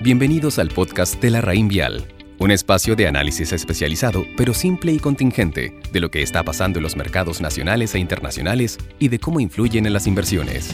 Bienvenidos al podcast de la Raín Vial, un espacio de análisis especializado, pero simple y contingente, de lo que está pasando en los mercados nacionales e internacionales y de cómo influyen en las inversiones.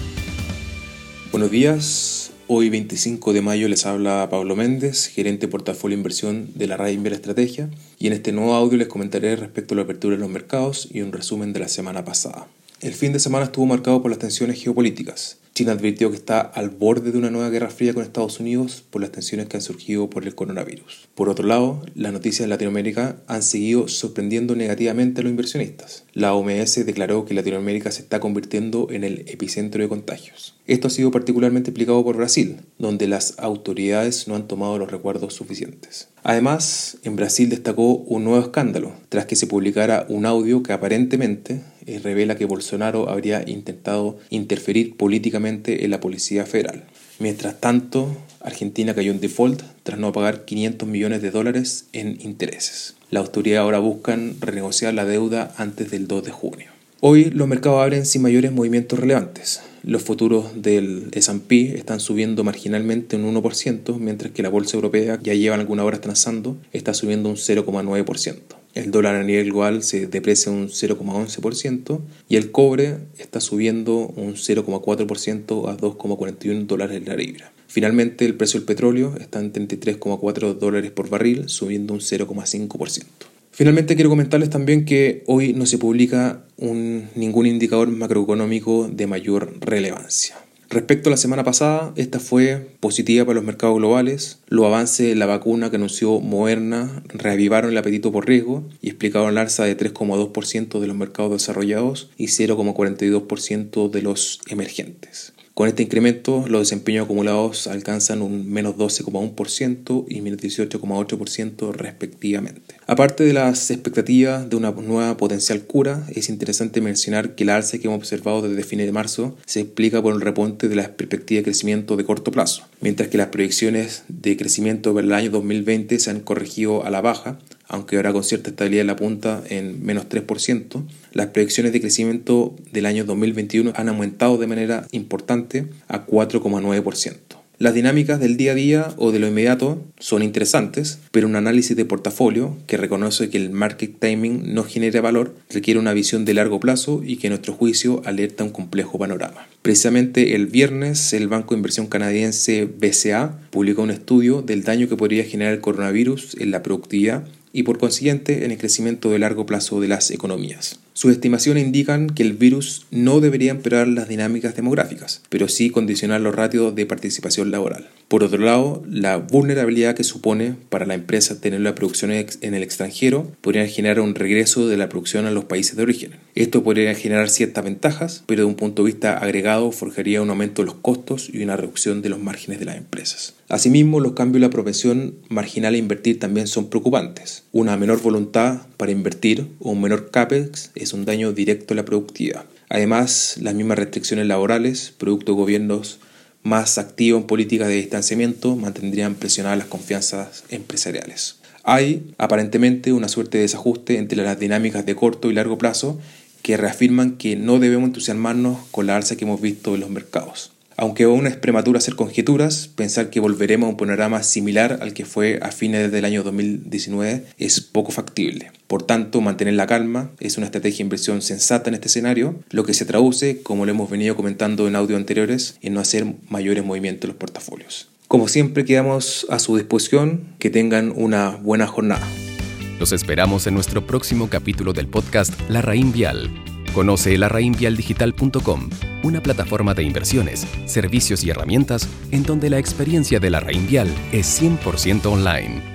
Buenos días, hoy 25 de mayo les habla Pablo Méndez, gerente de portafolio inversión de la Raín Vial Estrategia, y en este nuevo audio les comentaré respecto a la apertura de los mercados y un resumen de la semana pasada. El fin de semana estuvo marcado por las tensiones geopolíticas. China advirtió que está al borde de una nueva guerra fría con Estados Unidos por las tensiones que han surgido por el coronavirus. Por otro lado, las noticias en Latinoamérica han seguido sorprendiendo negativamente a los inversionistas. La OMS declaró que Latinoamérica se está convirtiendo en el epicentro de contagios. Esto ha sido particularmente explicado por Brasil, donde las autoridades no han tomado los recuerdos suficientes. Además, en Brasil destacó un nuevo escándalo, tras que se publicara un audio que aparentemente eh, revela que Bolsonaro habría intentado interferir políticamente en la Policía Federal. Mientras tanto, Argentina cayó en default tras no pagar 500 millones de dólares en intereses. La autoridad ahora buscan renegociar la deuda antes del 2 de junio. Hoy los mercados abren sin mayores movimientos relevantes. Los futuros del S&P están subiendo marginalmente un 1%, mientras que la bolsa europea, ya llevan algunas horas transando, está subiendo un 0,9%. El dólar a nivel global se deprecia un 0,11% y el cobre está subiendo un 0,4% a 2,41 dólares la libra. Finalmente, el precio del petróleo está en 33,4 dólares por barril, subiendo un 0,5%. Finalmente quiero comentarles también que hoy no se publica ningún indicador macroeconómico de mayor relevancia. Respecto a la semana pasada, esta fue positiva para los mercados globales. Los avances de la vacuna que anunció Moderna reavivaron el apetito por riesgo y explicaron el alza de 3,2% de los mercados desarrollados y 0,42% de los emergentes. Con este incremento, los desempeños acumulados alcanzan un menos 12,1% y menos 18,8% respectivamente. Aparte de las expectativas de una nueva potencial cura, es interesante mencionar que el alza que hemos observado desde fines de marzo se explica por el repunte de las perspectivas de crecimiento de corto plazo, mientras que las proyecciones de crecimiento para el año 2020 se han corregido a la baja, aunque ahora con cierta estabilidad en la punta en menos 3%, las proyecciones de crecimiento del año 2021 han aumentado de manera importante a 4,9%. Las dinámicas del día a día o de lo inmediato son interesantes, pero un análisis de portafolio que reconoce que el market timing no genera valor requiere una visión de largo plazo y que nuestro juicio alerta un complejo panorama. Precisamente el viernes el banco de inversión canadiense BCA publicó un estudio del daño que podría generar el coronavirus en la productividad y por consiguiente en el crecimiento de largo plazo de las economías. Sus estimaciones indican que el virus no debería empeorar las dinámicas demográficas, pero sí condicionar los ratios de participación laboral. Por otro lado, la vulnerabilidad que supone para la empresa tener la producción en el extranjero podría generar un regreso de la producción a los países de origen. Esto podría generar ciertas ventajas, pero de un punto de vista agregado forjaría un aumento de los costos y una reducción de los márgenes de las empresas. Asimismo, los cambios en la propensión marginal a invertir también son preocupantes. Una menor voluntad para invertir o un menor CAPEX un daño directo a la productividad. Además, las mismas restricciones laborales, producto de gobiernos más activos en políticas de distanciamiento, mantendrían presionadas las confianzas empresariales. Hay, aparentemente, una suerte de desajuste entre las dinámicas de corto y largo plazo que reafirman que no debemos entusiasmarnos con la alza que hemos visto en los mercados. Aunque aún es prematuro hacer conjeturas, pensar que volveremos a un panorama similar al que fue a fines del año 2019 es poco factible. Por tanto, mantener la calma es una estrategia inversión sensata en este escenario, lo que se traduce, como lo hemos venido comentando en audio anteriores, en no hacer mayores movimientos en los portafolios. Como siempre, quedamos a su disposición. Que tengan una buena jornada. Los esperamos en nuestro próximo capítulo del podcast La Raín Vial Conoce larraínvialdigital.com, una plataforma de inversiones, servicios y herramientas en donde la experiencia de la Raín Vial es 100% online.